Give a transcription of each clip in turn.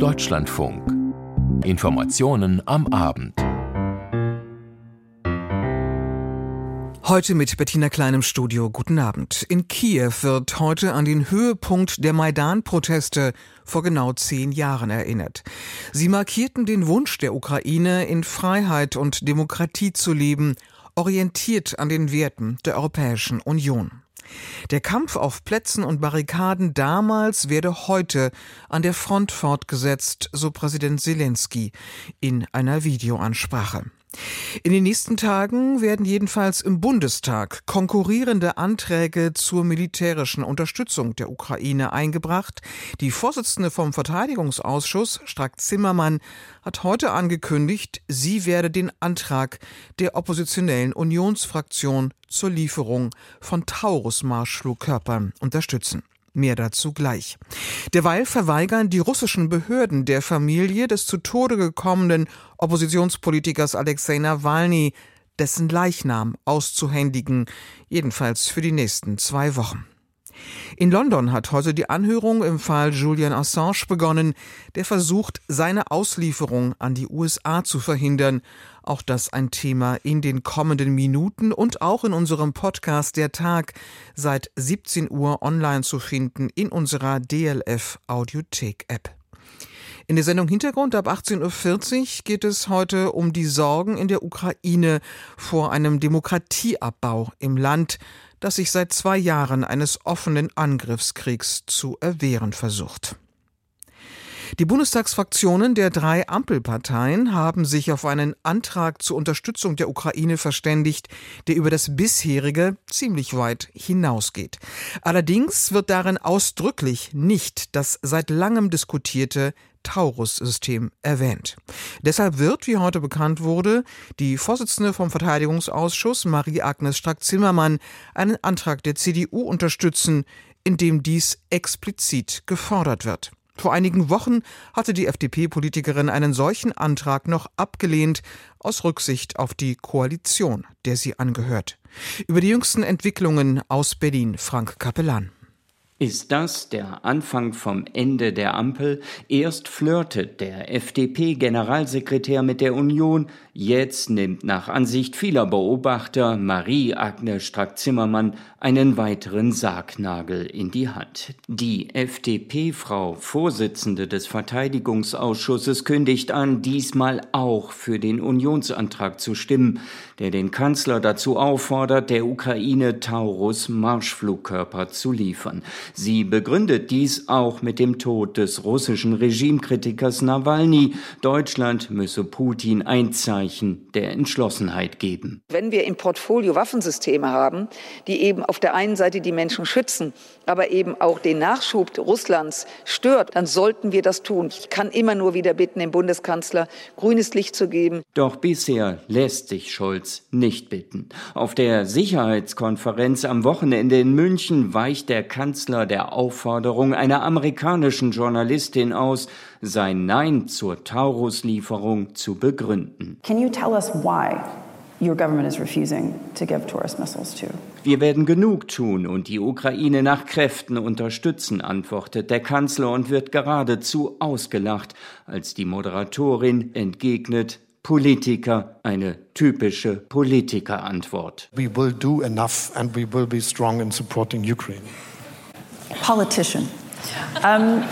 Deutschlandfunk. Informationen am Abend. Heute mit Bettina Klein im Studio. Guten Abend. In Kiew wird heute an den Höhepunkt der Maidan-Proteste vor genau zehn Jahren erinnert. Sie markierten den Wunsch der Ukraine, in Freiheit und Demokratie zu leben, orientiert an den Werten der Europäischen Union. Der Kampf auf Plätzen und Barrikaden damals werde heute an der Front fortgesetzt, so Präsident Zelensky in einer Videoansprache. In den nächsten Tagen werden jedenfalls im Bundestag konkurrierende Anträge zur militärischen Unterstützung der Ukraine eingebracht. Die Vorsitzende vom Verteidigungsausschuss, Strack Zimmermann, hat heute angekündigt, sie werde den Antrag der oppositionellen Unionsfraktion zur Lieferung von Taurus-Marschflugkörpern unterstützen. Mehr dazu gleich. Derweil verweigern die russischen Behörden der Familie des zu Tode gekommenen Oppositionspolitikers Alexei Nawalny dessen Leichnam auszuhändigen, jedenfalls für die nächsten zwei Wochen. In London hat heute die Anhörung im Fall Julian Assange begonnen, der versucht, seine Auslieferung an die USA zu verhindern. Auch das ein Thema in den kommenden Minuten und auch in unserem Podcast Der Tag seit 17 Uhr online zu finden in unserer DLF Audiothek App. In der Sendung Hintergrund ab 18.40 Uhr geht es heute um die Sorgen in der Ukraine vor einem Demokratieabbau im Land das sich seit zwei Jahren eines offenen Angriffskriegs zu erwehren versucht. Die Bundestagsfraktionen der drei Ampelparteien haben sich auf einen Antrag zur Unterstützung der Ukraine verständigt, der über das bisherige ziemlich weit hinausgeht. Allerdings wird darin ausdrücklich nicht das seit langem diskutierte Taurus-System erwähnt. Deshalb wird, wie heute bekannt wurde, die Vorsitzende vom Verteidigungsausschuss Marie-Agnes Strack-Zimmermann einen Antrag der CDU unterstützen, in dem dies explizit gefordert wird. Vor einigen Wochen hatte die FDP-Politikerin einen solchen Antrag noch abgelehnt, aus Rücksicht auf die Koalition, der sie angehört. Über die jüngsten Entwicklungen aus Berlin Frank Kapellan. Ist das der Anfang vom Ende der Ampel? Erst flirtet der FDP-Generalsekretär mit der Union, jetzt nimmt nach Ansicht vieler Beobachter Marie-Agnes Strack-Zimmermann einen weiteren Sargnagel in die Hand. Die FDP-Frau, Vorsitzende des Verteidigungsausschusses, kündigt an, diesmal auch für den Unionsantrag zu stimmen, der den Kanzler dazu auffordert, der Ukraine Taurus Marschflugkörper zu liefern. Sie begründet dies auch mit dem Tod des russischen Regimekritikers Nawalny. Deutschland müsse Putin ein Zeichen der Entschlossenheit geben. Wenn wir im Portfolio Waffensysteme haben, die eben auf der einen Seite die Menschen schützen, aber eben auch den Nachschub Russlands stört, dann sollten wir das tun. Ich kann immer nur wieder bitten, dem Bundeskanzler grünes Licht zu geben. Doch bisher lässt sich Scholz nicht bitten. Auf der Sicherheitskonferenz am Wochenende in München weicht der Kanzler der Aufforderung einer amerikanischen Journalistin aus, sein Nein zur Taurus-Lieferung zu begründen. Can you tell us why your government is refusing to give Taurus missiles to? Wir werden genug tun und die Ukraine nach Kräften unterstützen, antwortet der Kanzler und wird geradezu ausgelacht, als die Moderatorin entgegnet, Politiker, eine typische Politikerantwort. We will do enough and we will be strong in supporting Ukraine politician. Um,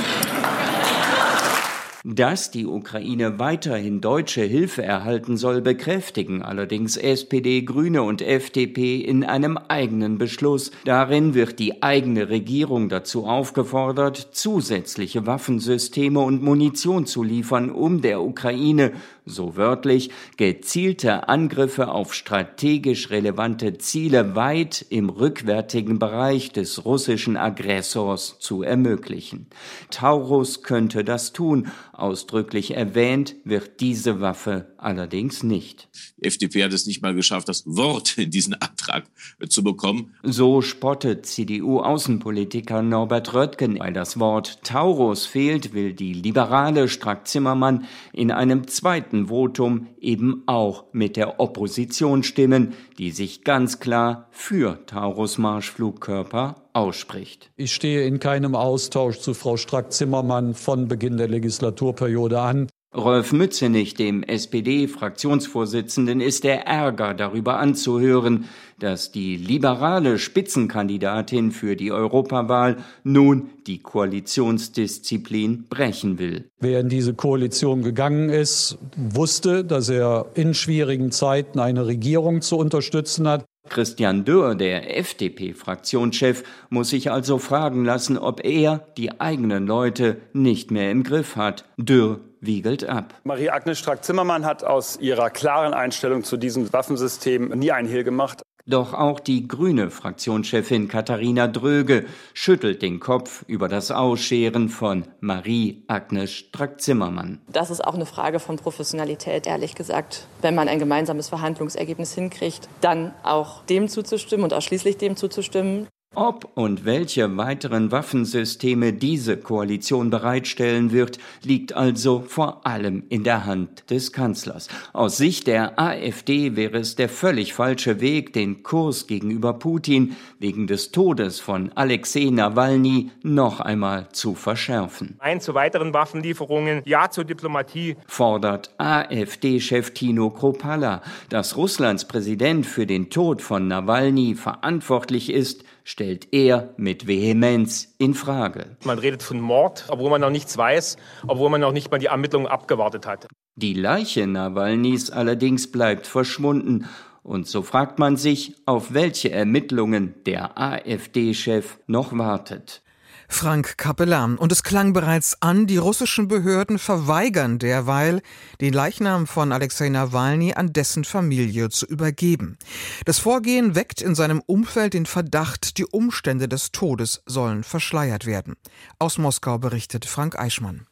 Dass die Ukraine weiterhin deutsche Hilfe erhalten soll, bekräftigen allerdings SPD, Grüne und FDP in einem eigenen Beschluss. Darin wird die eigene Regierung dazu aufgefordert, zusätzliche Waffensysteme und Munition zu liefern, um der Ukraine so wörtlich, gezielte Angriffe auf strategisch relevante Ziele weit im rückwärtigen Bereich des russischen Aggressors zu ermöglichen. Taurus könnte das tun, ausdrücklich erwähnt wird diese Waffe allerdings nicht. Die FDP hat es nicht mal geschafft, das Wort in diesen Antrag zu bekommen. So spottet CDU-Außenpolitiker Norbert Röttgen. Weil das Wort Taurus fehlt, will die liberale Strack-Zimmermann in einem zweiten Votum eben auch mit der Opposition stimmen, die sich ganz klar für Taurus-Marschflugkörper ausspricht. Ich stehe in keinem Austausch zu Frau Strack-Zimmermann von Beginn der Legislaturperiode an. Rolf Mützenich, dem SPD-Fraktionsvorsitzenden, ist der Ärger darüber anzuhören, dass die liberale Spitzenkandidatin für die Europawahl nun die Koalitionsdisziplin brechen will. Wer in diese Koalition gegangen ist, wusste, dass er in schwierigen Zeiten eine Regierung zu unterstützen hat. Christian Dürr, der FDP-Fraktionschef, muss sich also fragen lassen, ob er die eigenen Leute nicht mehr im Griff hat. Dürr wiegelt ab. Marie-Agnes Strack-Zimmermann hat aus ihrer klaren Einstellung zu diesem Waffensystem nie ein Hehl gemacht. Doch auch die grüne Fraktionschefin Katharina Dröge schüttelt den Kopf über das Ausscheren von Marie-Agnes Strack-Zimmermann. Das ist auch eine Frage von Professionalität, ehrlich gesagt. Wenn man ein gemeinsames Verhandlungsergebnis hinkriegt, dann auch dem zuzustimmen und ausschließlich dem zuzustimmen. Ob und welche weiteren Waffensysteme diese Koalition bereitstellen wird, liegt also vor allem in der Hand des Kanzlers. Aus Sicht der AfD wäre es der völlig falsche Weg, den Kurs gegenüber Putin wegen des Todes von Alexei Nawalny noch einmal zu verschärfen. Nein zu weiteren Waffenlieferungen, ja zur Diplomatie, fordert AfD-Chef Tino Kropalla. Dass Russlands Präsident für den Tod von Nawalny verantwortlich ist, stellt er mit Vehemenz in Frage. Man redet von Mord, obwohl man noch nichts weiß, obwohl man noch nicht mal die Ermittlungen abgewartet hat. Die Leiche Nawalnys allerdings bleibt verschwunden. Und so fragt man sich, auf welche Ermittlungen der AfD-Chef noch wartet. Frank Kapellan. Und es klang bereits an, die russischen Behörden verweigern derweil, den Leichnam von Alexei Nawalny an dessen Familie zu übergeben. Das Vorgehen weckt in seinem Umfeld den Verdacht, die Umstände des Todes sollen verschleiert werden. Aus Moskau berichtet Frank Eichmann.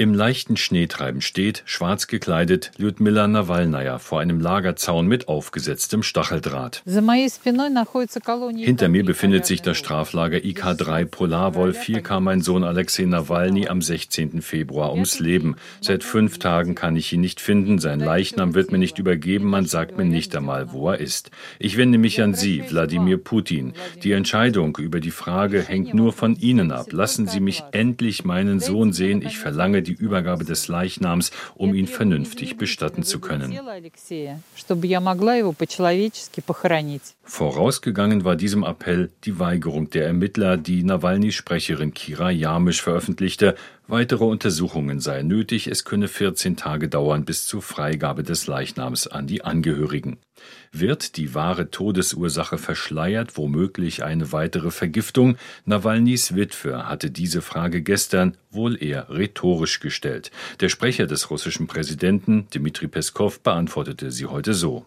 Im leichten Schneetreiben steht, schwarz gekleidet, Lyudmila Nawalnaja vor einem Lagerzaun mit aufgesetztem Stacheldraht. Hinter mir befindet sich das Straflager IK3 Polarwolf. Hier kam mein Sohn Alexei Nawalny am 16. Februar ums Leben. Seit fünf Tagen kann ich ihn nicht finden. Sein Leichnam wird mir nicht übergeben. Man sagt mir nicht einmal, wo er ist. Ich wende mich an Sie, Wladimir Putin. Die Entscheidung über die Frage hängt nur von Ihnen ab. Lassen Sie mich endlich meinen Sohn sehen. Ich verlange die Übergabe des Leichnams, um ihn vernünftig bestatten zu können. Vorausgegangen war diesem Appell die Weigerung der Ermittler, die Nawalnys Sprecherin Kira Jamisch veröffentlichte. Weitere Untersuchungen seien nötig, es könne 14 Tage dauern bis zur Freigabe des Leichnams an die Angehörigen. Wird die wahre Todesursache verschleiert, womöglich eine weitere Vergiftung? Nawalnys Witwe hatte diese Frage gestern wohl eher rhetorisch gestellt. Der Sprecher des russischen Präsidenten, Dmitri Peskov, beantwortete sie heute so.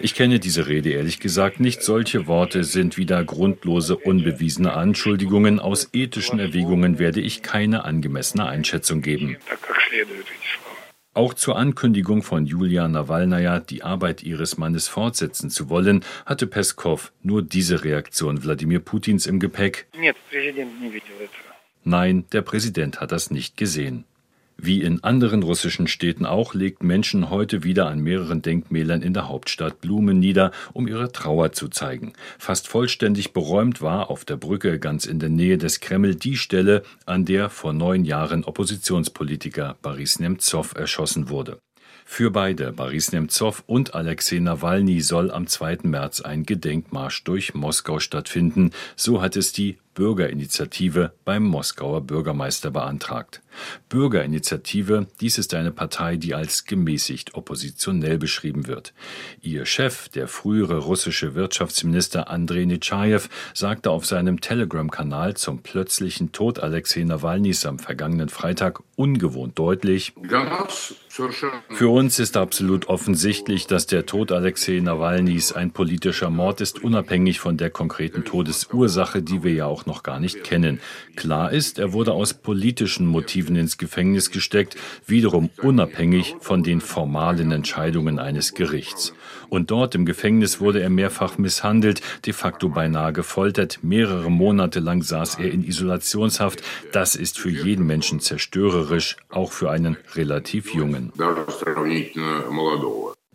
Ich kenne diese Rede ehrlich gesagt nicht. Solche Worte sind wieder grundlose, unbewiesene Anschuldigungen. Aus ethischen Erwägungen werde ich keine angemessene Einschätzung geben. Auch zur Ankündigung von Julia Nawalnaja, die Arbeit ihres Mannes fortsetzen zu wollen, hatte Peskov nur diese Reaktion Wladimir Putins im Gepäck. Nein, der Präsident hat das nicht gesehen. Wie in anderen russischen Städten auch legt Menschen heute wieder an mehreren Denkmälern in der Hauptstadt Blumen nieder, um ihre Trauer zu zeigen. Fast vollständig beräumt war auf der Brücke ganz in der Nähe des Kreml die Stelle, an der vor neun Jahren Oppositionspolitiker Boris Nemtsov erschossen wurde. Für beide, Boris Nemtsov und Alexei Nawalny, soll am 2. März ein Gedenkmarsch durch Moskau stattfinden. So hat es die Bürgerinitiative beim Moskauer Bürgermeister beantragt. Bürgerinitiative, dies ist eine Partei, die als gemäßigt oppositionell beschrieben wird. Ihr Chef, der frühere russische Wirtschaftsminister Andrei Netschajew, sagte auf seinem Telegram-Kanal zum plötzlichen Tod Alexei Nawalnys am vergangenen Freitag ungewohnt deutlich, für uns ist absolut offensichtlich, dass der Tod Alexei Nawalnys ein politischer Mord ist, unabhängig von der konkreten Todesursache, die wir ja auch noch gar nicht kennen. Klar ist, er wurde aus politischen Motiven ins Gefängnis gesteckt, wiederum unabhängig von den formalen Entscheidungen eines Gerichts. Und dort im Gefängnis wurde er mehrfach misshandelt, de facto beinahe gefoltert. Mehrere Monate lang saß er in Isolationshaft. Das ist für jeden Menschen zerstörerisch, auch für einen relativ jungen.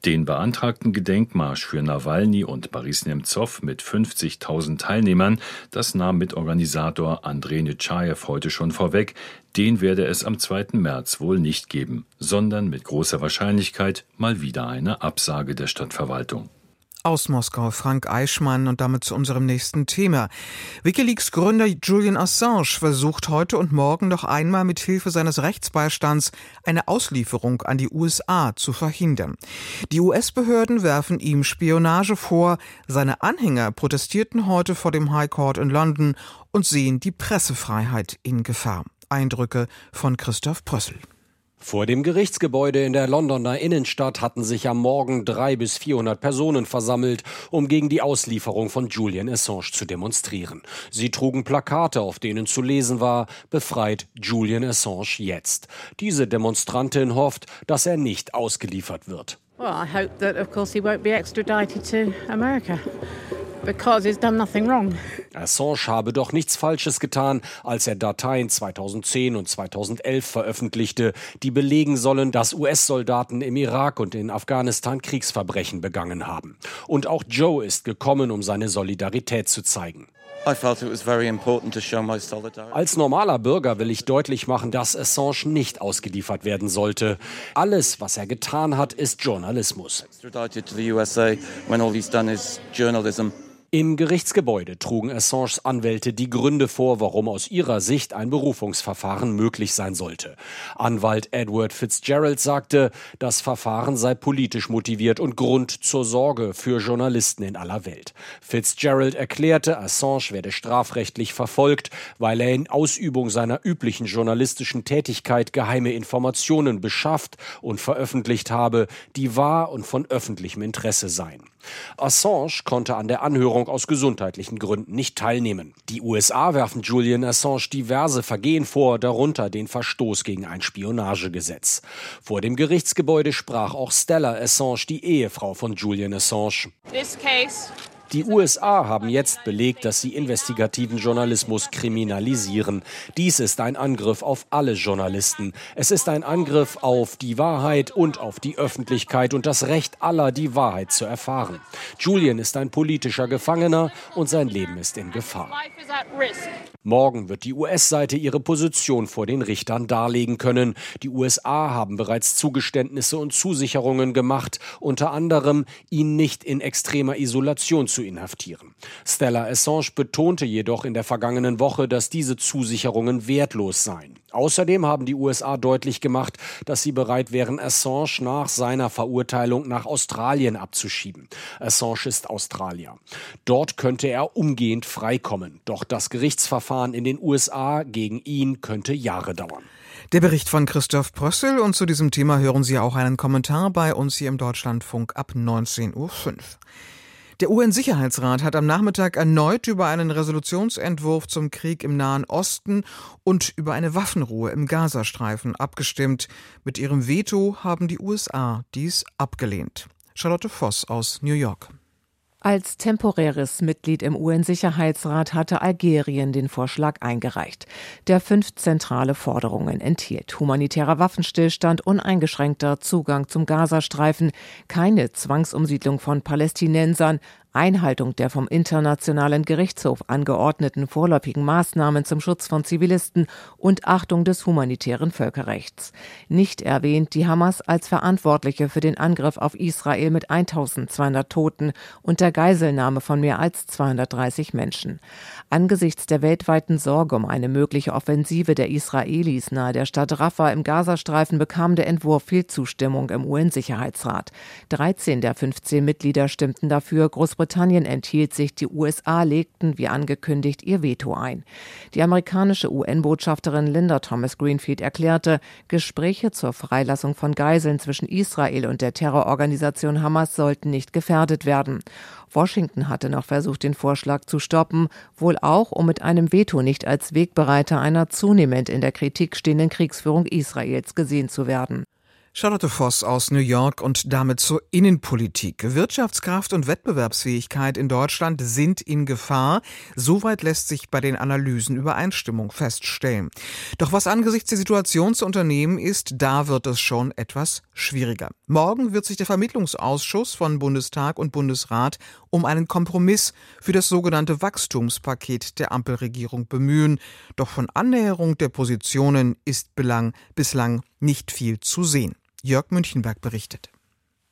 Den beantragten Gedenkmarsch für Nawalny und Boris Nemtsov mit 50.000 Teilnehmern, das nahm Mitorganisator Andrei Netschajew heute schon vorweg, den werde es am 2. März wohl nicht geben, sondern mit großer Wahrscheinlichkeit mal wieder eine Absage der Stadtverwaltung. Aus Moskau Frank Eichmann und damit zu unserem nächsten Thema. Wikileaks Gründer Julian Assange versucht heute und morgen noch einmal mit Hilfe seines Rechtsbeistands eine Auslieferung an die USA zu verhindern. Die US-Behörden werfen ihm Spionage vor. Seine Anhänger protestierten heute vor dem High Court in London und sehen die Pressefreiheit in Gefahr. Eindrücke von Christoph Prössel. Vor dem Gerichtsgebäude in der Londoner Innenstadt hatten sich am Morgen drei bis 400 Personen versammelt, um gegen die Auslieferung von Julian Assange zu demonstrieren. Sie trugen Plakate, auf denen zu lesen war, befreit Julian Assange jetzt. Diese Demonstrantin hofft, dass er nicht ausgeliefert wird. Well, I hope that of course he won't be extradited to America because he's done nothing wrong. Assange habe doch nichts Falsches getan, als er Dateien 2010 und 2011 veröffentlichte, die belegen sollen, dass US-Soldaten im Irak und in Afghanistan Kriegsverbrechen begangen haben. Und auch Joe ist gekommen, um seine Solidarität zu zeigen. Als normaler Bürger will ich deutlich machen, dass Assange nicht ausgeliefert werden sollte. Alles, was er getan hat, ist Journalismus. Im Gerichtsgebäude trugen Assanges Anwälte die Gründe vor, warum aus ihrer Sicht ein Berufungsverfahren möglich sein sollte. Anwalt Edward Fitzgerald sagte, das Verfahren sei politisch motiviert und Grund zur Sorge für Journalisten in aller Welt. Fitzgerald erklärte, Assange werde strafrechtlich verfolgt, weil er in Ausübung seiner üblichen journalistischen Tätigkeit geheime Informationen beschafft und veröffentlicht habe, die wahr und von öffentlichem Interesse seien. Assange konnte an der Anhörung aus gesundheitlichen Gründen nicht teilnehmen. Die USA werfen Julian Assange diverse Vergehen vor, darunter den Verstoß gegen ein Spionagegesetz. Vor dem Gerichtsgebäude sprach auch Stella Assange, die Ehefrau von Julian Assange. This case die USA haben jetzt belegt, dass sie investigativen Journalismus kriminalisieren. Dies ist ein Angriff auf alle Journalisten. Es ist ein Angriff auf die Wahrheit und auf die Öffentlichkeit und das Recht aller, die Wahrheit zu erfahren. Julian ist ein politischer Gefangener und sein Leben ist in Gefahr. Morgen wird die US-Seite ihre Position vor den Richtern darlegen können. Die USA haben bereits Zugeständnisse und Zusicherungen gemacht, unter anderem, ihn nicht in extremer Isolation zu inhaftieren. Stella Assange betonte jedoch in der vergangenen Woche, dass diese Zusicherungen wertlos seien. Außerdem haben die USA deutlich gemacht, dass sie bereit wären, Assange nach seiner Verurteilung nach Australien abzuschieben. Assange ist Australier. Dort könnte er umgehend freikommen. Doch das Gerichtsverfahren in den USA gegen ihn könnte Jahre dauern. Der Bericht von Christoph Prössel und zu diesem Thema hören Sie auch einen Kommentar bei uns hier im Deutschlandfunk ab 19.05 Uhr. Der UN-Sicherheitsrat hat am Nachmittag erneut über einen Resolutionsentwurf zum Krieg im Nahen Osten und über eine Waffenruhe im Gazastreifen abgestimmt. Mit ihrem Veto haben die USA dies abgelehnt. Charlotte Voss aus New York. Als temporäres Mitglied im UN-Sicherheitsrat hatte Algerien den Vorschlag eingereicht, der fünf zentrale Forderungen enthielt. Humanitärer Waffenstillstand, uneingeschränkter Zugang zum Gazastreifen, keine Zwangsumsiedlung von Palästinensern, Einhaltung der vom Internationalen Gerichtshof angeordneten vorläufigen Maßnahmen zum Schutz von Zivilisten und Achtung des humanitären Völkerrechts. Nicht erwähnt die Hamas als Verantwortliche für den Angriff auf Israel mit 1200 Toten und der Geiselnahme von mehr als 230 Menschen. Angesichts der weltweiten Sorge um eine mögliche Offensive der Israelis nahe der Stadt Rafah im Gazastreifen bekam der Entwurf viel Zustimmung im UN-Sicherheitsrat. 13 der 15 Mitglieder stimmten dafür, Großbritannien Großbritannien enthielt sich, die USA legten, wie angekündigt, ihr Veto ein. Die amerikanische UN-Botschafterin Linda Thomas Greenfield erklärte, Gespräche zur Freilassung von Geiseln zwischen Israel und der Terrororganisation Hamas sollten nicht gefährdet werden. Washington hatte noch versucht, den Vorschlag zu stoppen, wohl auch, um mit einem Veto nicht als Wegbereiter einer zunehmend in der Kritik stehenden Kriegsführung Israels gesehen zu werden. Charlotte Voss aus New York und damit zur Innenpolitik. Wirtschaftskraft und Wettbewerbsfähigkeit in Deutschland sind in Gefahr. Soweit lässt sich bei den Analysen Übereinstimmung feststellen. Doch was angesichts der Situation zu unternehmen ist, da wird es schon etwas schwieriger. Morgen wird sich der Vermittlungsausschuss von Bundestag und Bundesrat um einen Kompromiss für das sogenannte Wachstumspaket der Ampelregierung bemühen. Doch von Annäherung der Positionen ist bislang nicht viel zu sehen. Jörg Münchenberg berichtet.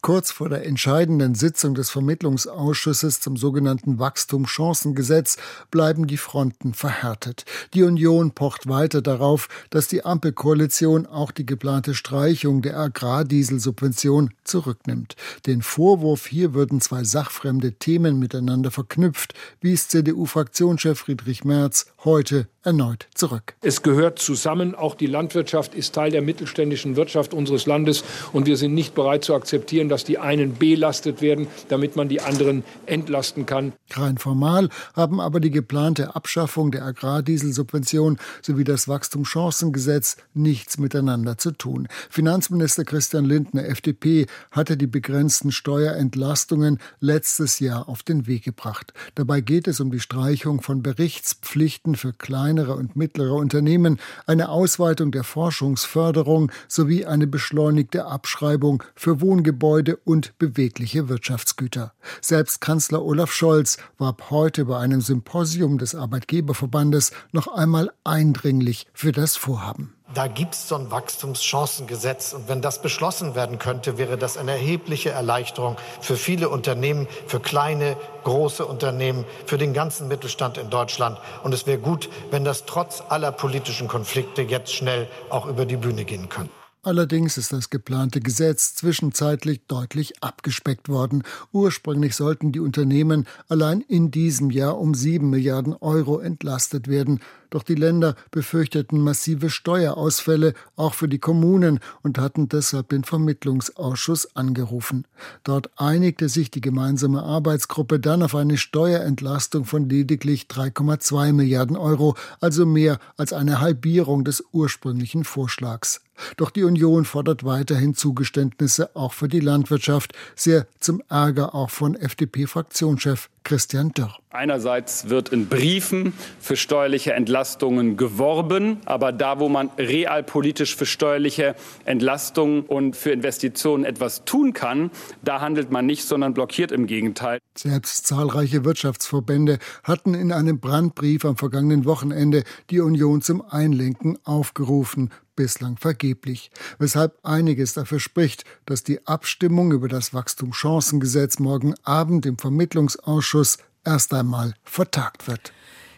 Kurz vor der entscheidenden Sitzung des Vermittlungsausschusses zum sogenannten Wachstumschancengesetz bleiben die Fronten verhärtet. Die Union pocht weiter darauf, dass die Ampelkoalition auch die geplante Streichung der Agrardieselsubvention zurücknimmt. Den Vorwurf, hier würden zwei sachfremde Themen miteinander verknüpft, wies CDU-Fraktionschef Friedrich Merz heute erneut zurück. Es gehört zusammen. Auch die Landwirtschaft ist Teil der mittelständischen Wirtschaft unseres Landes. Und wir sind nicht bereit zu akzeptieren, dass die einen belastet werden, damit man die anderen entlasten kann. Rein formal haben aber die geplante Abschaffung der Agrardieselsubvention sowie das Wachstumschancengesetz nichts miteinander zu tun. Finanzminister Christian Lindner, FDP, hatte die begrenzten Steuerentlastungen letztes Jahr auf den Weg gebracht. Dabei geht es um die Streichung von Berichtspflichten für kleinere und mittlere Unternehmen, eine Ausweitung der Forschungsförderung sowie eine beschleunigte Abschreibung für Wohngebäude Gebäude und bewegliche Wirtschaftsgüter. Selbst Kanzler Olaf Scholz warb heute bei einem Symposium des Arbeitgeberverbandes noch einmal eindringlich für das Vorhaben. Da gibt es so ein Wachstumschancengesetz. Und wenn das beschlossen werden könnte, wäre das eine erhebliche Erleichterung für viele Unternehmen, für kleine, große Unternehmen, für den ganzen Mittelstand in Deutschland. Und es wäre gut, wenn das trotz aller politischen Konflikte jetzt schnell auch über die Bühne gehen könnte. Allerdings ist das geplante Gesetz zwischenzeitlich deutlich abgespeckt worden. Ursprünglich sollten die Unternehmen allein in diesem Jahr um sieben Milliarden Euro entlastet werden. Doch die Länder befürchteten massive Steuerausfälle, auch für die Kommunen, und hatten deshalb den Vermittlungsausschuss angerufen. Dort einigte sich die gemeinsame Arbeitsgruppe dann auf eine Steuerentlastung von lediglich 3,2 Milliarden Euro, also mehr als eine Halbierung des ursprünglichen Vorschlags. Doch die Union fordert weiterhin Zugeständnisse auch für die Landwirtschaft, sehr zum Ärger auch von FDP-Fraktionschef Christian Dörr. Einerseits wird in Briefen für steuerliche Entlastungen geworben, aber da, wo man realpolitisch für steuerliche Entlastungen und für Investitionen etwas tun kann, da handelt man nicht, sondern blockiert im Gegenteil. Selbst zahlreiche Wirtschaftsverbände hatten in einem Brandbrief am vergangenen Wochenende die Union zum Einlenken aufgerufen bislang vergeblich, weshalb einiges dafür spricht, dass die Abstimmung über das Wachstumschancengesetz morgen Abend im Vermittlungsausschuss erst einmal vertagt wird.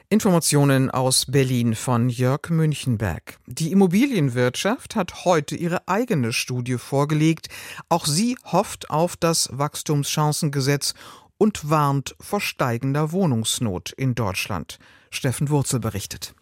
Informationen aus Berlin von Jörg Münchenberg. Die Immobilienwirtschaft hat heute ihre eigene Studie vorgelegt. Auch sie hofft auf das Wachstumschancengesetz und warnt vor steigender Wohnungsnot in Deutschland. Steffen Wurzel berichtet.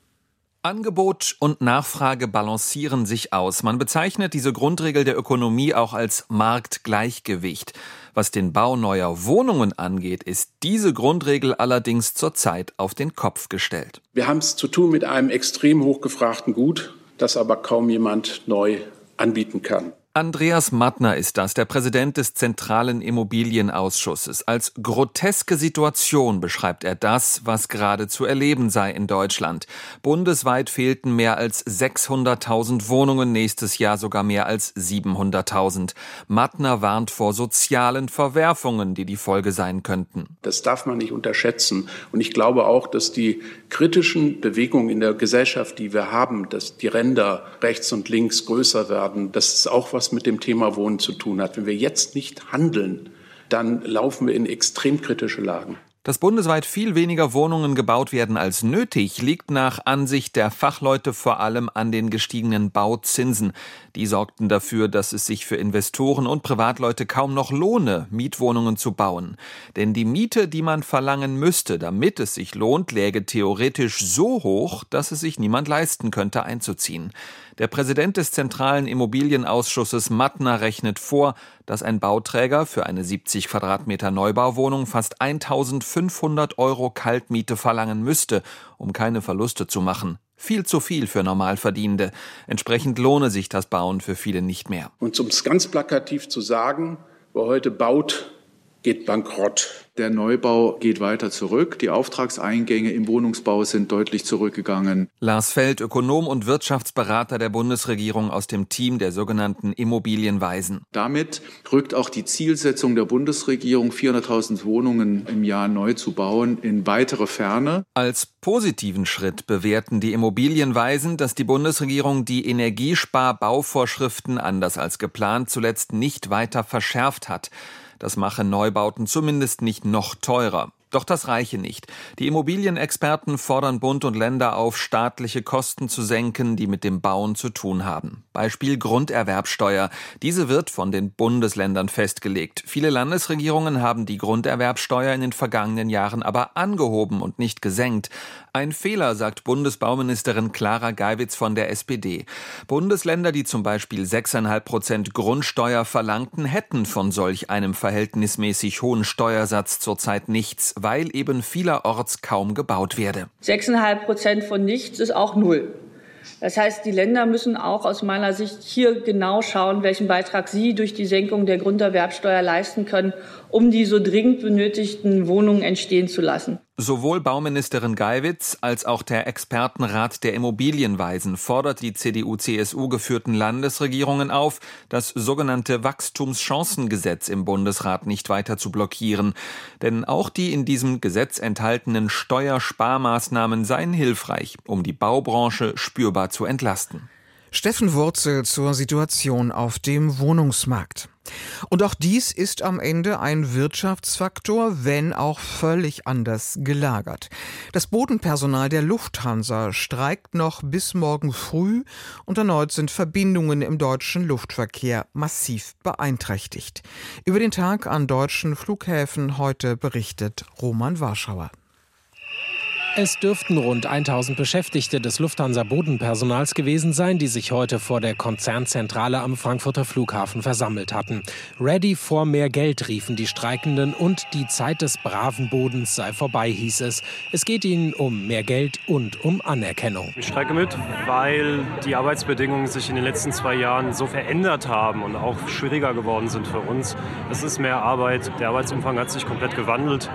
Angebot und Nachfrage balancieren sich aus. Man bezeichnet diese Grundregel der Ökonomie auch als Marktgleichgewicht. Was den Bau neuer Wohnungen angeht, ist diese Grundregel allerdings zurzeit auf den Kopf gestellt. Wir haben es zu tun mit einem extrem hochgefragten Gut, das aber kaum jemand neu anbieten kann. Andreas Mattner ist das, der Präsident des Zentralen Immobilienausschusses. Als groteske Situation beschreibt er das, was gerade zu erleben sei in Deutschland. Bundesweit fehlten mehr als 600.000 Wohnungen, nächstes Jahr sogar mehr als 700.000. Mattner warnt vor sozialen Verwerfungen, die die Folge sein könnten. Das darf man nicht unterschätzen. Und ich glaube auch, dass die kritischen Bewegungen in der Gesellschaft, die wir haben, dass die Ränder rechts und links größer werden, das ist auch was, was mit dem Thema Wohnen zu tun hat. Wenn wir jetzt nicht handeln, dann laufen wir in extrem kritische Lagen. Dass bundesweit viel weniger Wohnungen gebaut werden als nötig, liegt nach Ansicht der Fachleute vor allem an den gestiegenen Bauzinsen. Die sorgten dafür, dass es sich für Investoren und Privatleute kaum noch lohne, Mietwohnungen zu bauen. Denn die Miete, die man verlangen müsste, damit es sich lohnt, läge theoretisch so hoch, dass es sich niemand leisten könnte, einzuziehen. Der Präsident des Zentralen Immobilienausschusses Mattner rechnet vor, dass ein Bauträger für eine 70 Quadratmeter Neubauwohnung fast 1500 Euro Kaltmiete verlangen müsste, um keine Verluste zu machen. Viel zu viel für Normalverdienende. Entsprechend lohne sich das Bauen für viele nicht mehr. Und um es ganz plakativ zu sagen, wer heute baut, geht bankrott. Der Neubau geht weiter zurück. Die Auftragseingänge im Wohnungsbau sind deutlich zurückgegangen. Lars Feld, Ökonom und Wirtschaftsberater der Bundesregierung aus dem Team der sogenannten Immobilienweisen. Damit rückt auch die Zielsetzung der Bundesregierung, 400.000 Wohnungen im Jahr neu zu bauen, in weitere Ferne. Als positiven Schritt bewerten die Immobilienweisen, dass die Bundesregierung die Energiesparbauvorschriften anders als geplant zuletzt nicht weiter verschärft hat. Das mache Neubauten zumindest nicht noch teurer. Doch das reiche nicht. Die Immobilienexperten fordern Bund und Länder auf, staatliche Kosten zu senken, die mit dem Bauen zu tun haben. Beispiel Grunderwerbsteuer. Diese wird von den Bundesländern festgelegt. Viele Landesregierungen haben die Grunderwerbsteuer in den vergangenen Jahren aber angehoben und nicht gesenkt. Ein Fehler, sagt Bundesbauministerin Clara Geiwitz von der SPD. Bundesländer, die zum Beispiel 6,5 Prozent Grundsteuer verlangten, hätten von solch einem verhältnismäßig hohen Steuersatz zurzeit nichts weil eben vielerorts kaum gebaut werde. 6,5 Prozent von nichts ist auch null. Das heißt, die Länder müssen auch aus meiner Sicht hier genau schauen, welchen Beitrag sie durch die Senkung der Grunderwerbsteuer leisten können, um die so dringend benötigten Wohnungen entstehen zu lassen. Sowohl Bauministerin Geiwitz als auch der Expertenrat der Immobilienweisen fordert die CDU-CSU geführten Landesregierungen auf, das sogenannte Wachstumschancengesetz im Bundesrat nicht weiter zu blockieren. Denn auch die in diesem Gesetz enthaltenen Steuersparmaßnahmen seien hilfreich, um die Baubranche spürbar zu entlasten. Steffen Wurzel zur Situation auf dem Wohnungsmarkt. Und auch dies ist am Ende ein Wirtschaftsfaktor, wenn auch völlig anders gelagert. Das Bodenpersonal der Lufthansa streikt noch bis morgen früh und erneut sind Verbindungen im deutschen Luftverkehr massiv beeinträchtigt. Über den Tag an deutschen Flughäfen heute berichtet Roman Warschauer. Es dürften rund 1000 Beschäftigte des Lufthansa-Bodenpersonals gewesen sein, die sich heute vor der Konzernzentrale am Frankfurter Flughafen versammelt hatten. Ready for mehr Geld riefen die Streikenden und die Zeit des braven Bodens sei vorbei, hieß es. Es geht ihnen um mehr Geld und um Anerkennung. Ich streike mit, weil die Arbeitsbedingungen sich in den letzten zwei Jahren so verändert haben und auch schwieriger geworden sind für uns. Es ist mehr Arbeit, der Arbeitsumfang hat sich komplett gewandelt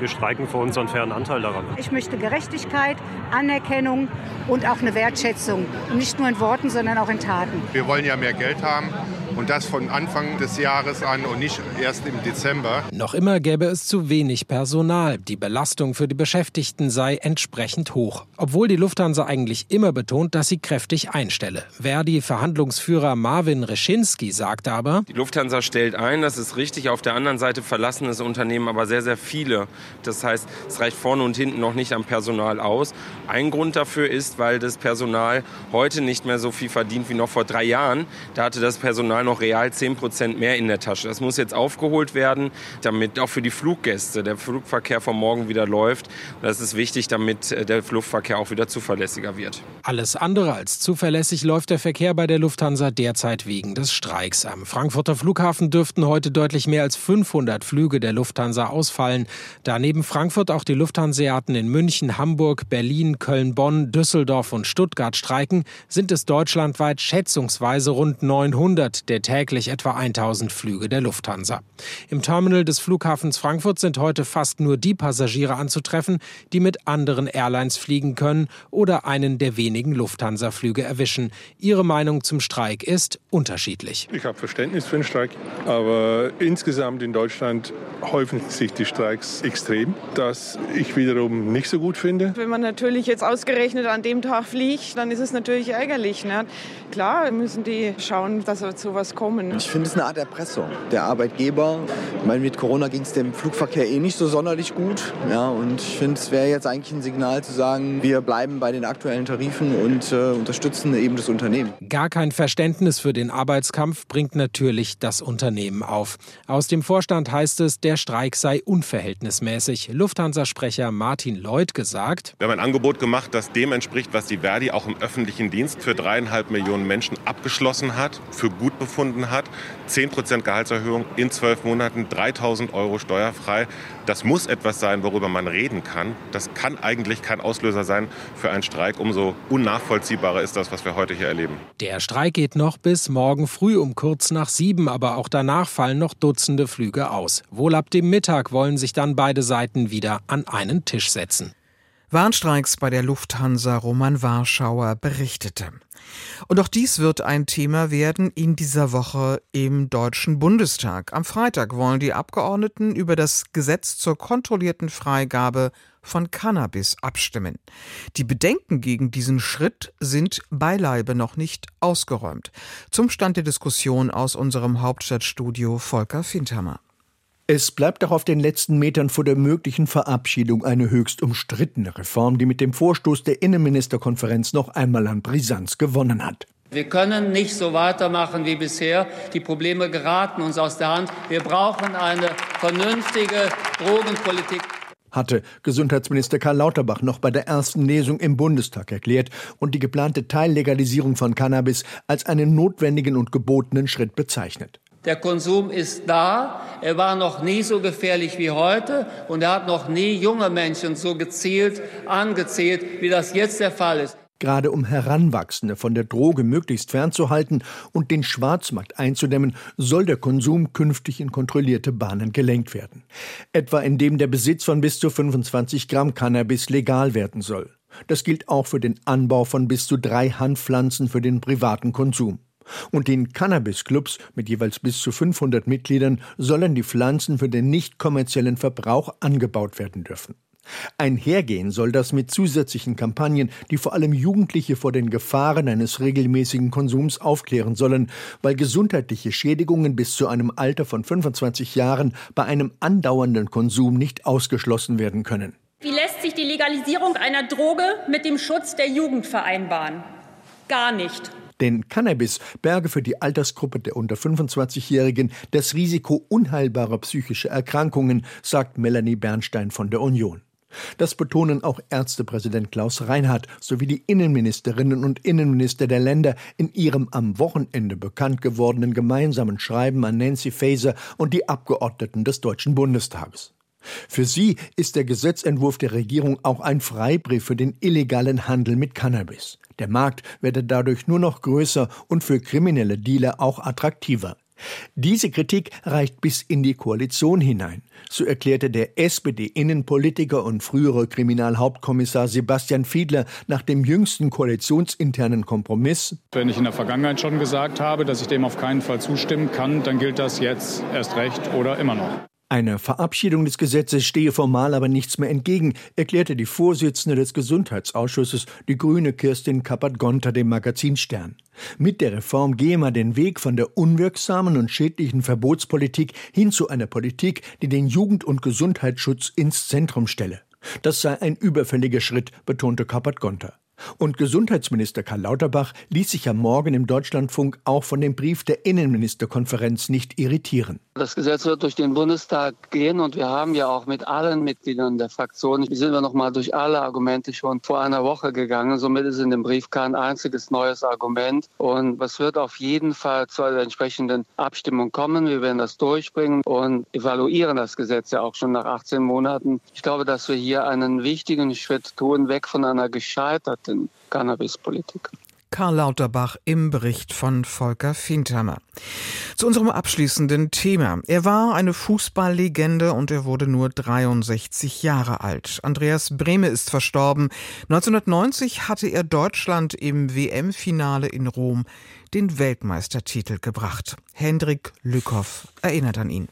wir streiken für unseren fairen Anteil daran. Ich möchte Gerechtigkeit, Anerkennung und auch eine Wertschätzung. nicht nur in Worten, sondern auch in Taten. Wir wollen ja mehr Geld haben. Und das von Anfang des Jahres an und nicht erst im Dezember. Noch immer gäbe es zu wenig Personal. Die Belastung für die Beschäftigten sei entsprechend hoch. Obwohl die Lufthansa eigentlich immer betont, dass sie kräftig einstelle. Verdi-Verhandlungsführer Marvin Reschinski sagt aber, die Lufthansa stellt ein, das ist richtig. Auf der anderen Seite verlassen das Unternehmen aber sehr, sehr viele. Das heißt, es reicht vorne und hinten noch nicht am Personal aus. Ein Grund dafür ist, weil das Personal heute nicht mehr so viel verdient wie noch vor drei Jahren. Da hatte das Personal noch noch real 10 Prozent mehr in der Tasche. Das muss jetzt aufgeholt werden, damit auch für die Fluggäste der Flugverkehr vom Morgen wieder läuft. Das ist wichtig, damit äh, der Flugverkehr auch wieder zuverlässiger wird. Alles andere als zuverlässig läuft der Verkehr bei der Lufthansa derzeit wegen des Streiks. Am Frankfurter Flughafen dürften heute deutlich mehr als 500 Flüge der Lufthansa ausfallen. Da neben Frankfurt auch die Lufthanseaten in München, Hamburg, Berlin, Köln, Bonn, Düsseldorf und Stuttgart streiken, sind es deutschlandweit schätzungsweise rund 900 der täglich etwa 1000 Flüge der Lufthansa. Im Terminal des Flughafens Frankfurt sind heute fast nur die Passagiere anzutreffen, die mit anderen Airlines fliegen können oder einen der wenigen Lufthansa-Flüge erwischen. Ihre Meinung zum Streik ist unterschiedlich. Ich habe Verständnis für den Streik, aber insgesamt in Deutschland häufen sich die Streiks extrem, das ich wiederum nicht so gut finde. Wenn man natürlich jetzt ausgerechnet an dem Tag fliegt, dann ist es natürlich ärgerlich. Ne? Klar müssen die schauen, dass sowas was kommen. Ich finde es eine Art Erpressung. Der Arbeitgeber, ich meine, mit Corona ging es dem Flugverkehr eh nicht so sonderlich gut. Ja, und ich finde, es wäre jetzt eigentlich ein Signal zu sagen, wir bleiben bei den aktuellen Tarifen und äh, unterstützen eben das Unternehmen. Gar kein Verständnis für den Arbeitskampf bringt natürlich das Unternehmen auf. Aus dem Vorstand heißt es, der Streik sei unverhältnismäßig. Lufthansa-Sprecher Martin Lloyd gesagt. Wir haben ein Angebot gemacht, das dem entspricht, was die Verdi auch im öffentlichen Dienst für dreieinhalb Millionen Menschen abgeschlossen hat, für gut befunden stattgefunden hat. 10% Gehaltserhöhung in zwölf Monaten, 3000 Euro steuerfrei. Das muss etwas sein, worüber man reden kann. Das kann eigentlich kein Auslöser sein für einen Streik. Umso unnachvollziehbarer ist das, was wir heute hier erleben. Der Streik geht noch bis morgen früh um kurz nach sieben, aber auch danach fallen noch Dutzende Flüge aus. Wohl ab dem Mittag wollen sich dann beide Seiten wieder an einen Tisch setzen. Warnstreiks bei der Lufthansa Roman Warschauer berichtete. Und auch dies wird ein Thema werden in dieser Woche im Deutschen Bundestag. Am Freitag wollen die Abgeordneten über das Gesetz zur kontrollierten Freigabe von Cannabis abstimmen. Die Bedenken gegen diesen Schritt sind beileibe noch nicht ausgeräumt. Zum Stand der Diskussion aus unserem Hauptstadtstudio Volker Findhammer. Es bleibt auch auf den letzten Metern vor der möglichen Verabschiedung eine höchst umstrittene Reform, die mit dem Vorstoß der Innenministerkonferenz noch einmal an Brisanz gewonnen hat. Wir können nicht so weitermachen wie bisher. Die Probleme geraten uns aus der Hand. Wir brauchen eine vernünftige Drogenpolitik hatte Gesundheitsminister Karl Lauterbach noch bei der ersten Lesung im Bundestag erklärt und die geplante Teillegalisierung von Cannabis als einen notwendigen und gebotenen Schritt bezeichnet. Der Konsum ist da. Er war noch nie so gefährlich wie heute und er hat noch nie junge Menschen so gezielt angezählt, wie das jetzt der Fall ist. Gerade um Heranwachsende von der Droge möglichst fernzuhalten und den Schwarzmarkt einzudämmen, soll der Konsum künftig in kontrollierte Bahnen gelenkt werden. Etwa indem der Besitz von bis zu 25 Gramm Cannabis legal werden soll. Das gilt auch für den Anbau von bis zu drei Handpflanzen für den privaten Konsum. Und den Cannabis-Clubs mit jeweils bis zu 500 Mitgliedern sollen die Pflanzen für den nicht kommerziellen Verbrauch angebaut werden dürfen. Einhergehen soll das mit zusätzlichen Kampagnen, die vor allem Jugendliche vor den Gefahren eines regelmäßigen Konsums aufklären sollen, weil gesundheitliche Schädigungen bis zu einem Alter von 25 Jahren bei einem andauernden Konsum nicht ausgeschlossen werden können. Wie lässt sich die Legalisierung einer Droge mit dem Schutz der Jugend vereinbaren? Gar nicht. Denn Cannabis berge für die Altersgruppe der unter 25-Jährigen das Risiko unheilbarer psychischer Erkrankungen, sagt Melanie Bernstein von der Union. Das betonen auch Ärztepräsident Klaus Reinhardt sowie die Innenministerinnen und Innenminister der Länder in ihrem am Wochenende bekannt gewordenen gemeinsamen Schreiben an Nancy Faeser und die Abgeordneten des Deutschen Bundestages. Für sie ist der Gesetzentwurf der Regierung auch ein Freibrief für den illegalen Handel mit Cannabis. Der Markt werde dadurch nur noch größer und für kriminelle Dealer auch attraktiver. Diese Kritik reicht bis in die Koalition hinein. So erklärte der SPD-Innenpolitiker und frühere Kriminalhauptkommissar Sebastian Fiedler nach dem jüngsten koalitionsinternen Kompromiss. Wenn ich in der Vergangenheit schon gesagt habe, dass ich dem auf keinen Fall zustimmen kann, dann gilt das jetzt erst recht oder immer noch. Einer Verabschiedung des Gesetzes stehe formal aber nichts mehr entgegen, erklärte die Vorsitzende des Gesundheitsausschusses, die grüne Kirstin Kappert-Gonter dem Magazin Stern. Mit der Reform gehe man den Weg von der unwirksamen und schädlichen Verbotspolitik hin zu einer Politik, die den Jugend- und Gesundheitsschutz ins Zentrum stelle. Das sei ein überfälliger Schritt, betonte Kappert-Gonter. Und Gesundheitsminister Karl Lauterbach ließ sich am Morgen im Deutschlandfunk auch von dem Brief der Innenministerkonferenz nicht irritieren. Das Gesetz wird durch den Bundestag gehen und wir haben ja auch mit allen Mitgliedern der Fraktion, sind wir noch mal durch alle Argumente schon vor einer Woche gegangen. Somit ist in dem Brief kein einziges neues Argument. Und es wird auf jeden Fall zu einer entsprechenden Abstimmung kommen. Wir werden das durchbringen und evaluieren das Gesetz ja auch schon nach 18 Monaten. Ich glaube, dass wir hier einen wichtigen Schritt tun, weg von einer gescheiterten in Cannabispolitik. Karl Lauterbach im Bericht von Volker Findhammer. Zu unserem abschließenden Thema. Er war eine Fußballlegende und er wurde nur 63 Jahre alt. Andreas Brehme ist verstorben. 1990 hatte er Deutschland im WM-Finale in Rom den Weltmeistertitel gebracht. Hendrik Lückhoff erinnert an ihn.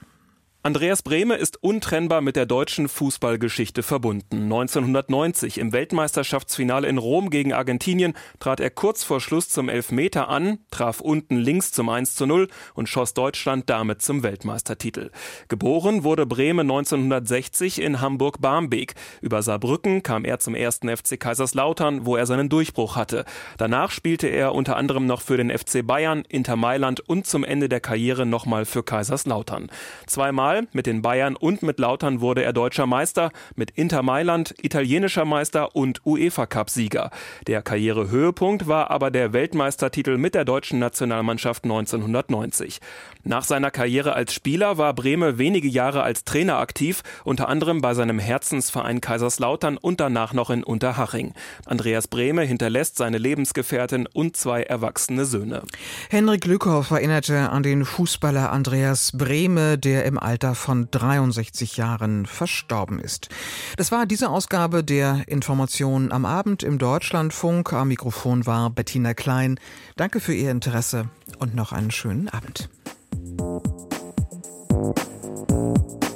Andreas Brehme ist untrennbar mit der deutschen Fußballgeschichte verbunden. 1990 im Weltmeisterschaftsfinale in Rom gegen Argentinien trat er kurz vor Schluss zum Elfmeter an, traf unten links zum 1 zu 0 und schoss Deutschland damit zum Weltmeistertitel. Geboren wurde Brehme 1960 in Hamburg-Barmbek. Über Saarbrücken kam er zum ersten FC Kaiserslautern, wo er seinen Durchbruch hatte. Danach spielte er unter anderem noch für den FC Bayern, Inter Mailand und zum Ende der Karriere nochmal für Kaiserslautern. Zweimal Mal. Mit den Bayern und mit Lautern wurde er deutscher Meister, mit Inter Mailand italienischer Meister und UEFA-Cup-Sieger. Der Karrierehöhepunkt war aber der Weltmeistertitel mit der deutschen Nationalmannschaft 1990. Nach seiner Karriere als Spieler war Brehme wenige Jahre als Trainer aktiv, unter anderem bei seinem Herzensverein Kaiserslautern und danach noch in Unterhaching. Andreas Brehme hinterlässt seine Lebensgefährtin und zwei erwachsene Söhne. Henrik Lückhoff erinnerte an den Fußballer Andreas Brehme, der im Alter von 63 Jahren verstorben ist. Das war diese Ausgabe der Informationen am Abend im Deutschlandfunk. Am Mikrofon war Bettina Klein. Danke für Ihr Interesse und noch einen schönen Abend. Thank you.